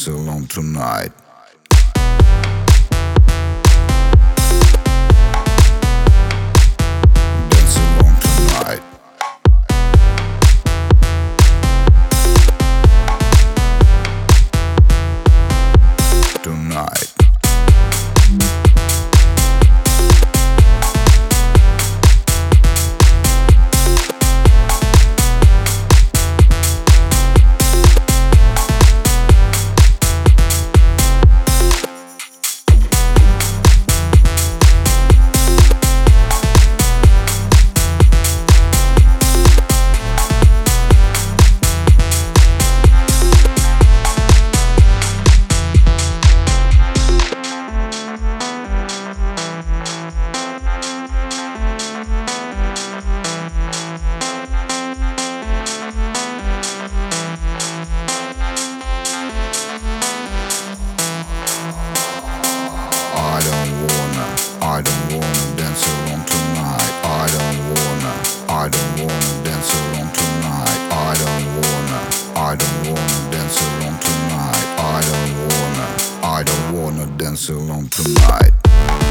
dance alone tonight. Tonight. I don't wanna dance alone tonight. I don't wanna, I don't wanna dance alone tonight. I don't wanna, I don't wanna dance alone tonight. I don't wanna, I don't wanna dance alone tonight.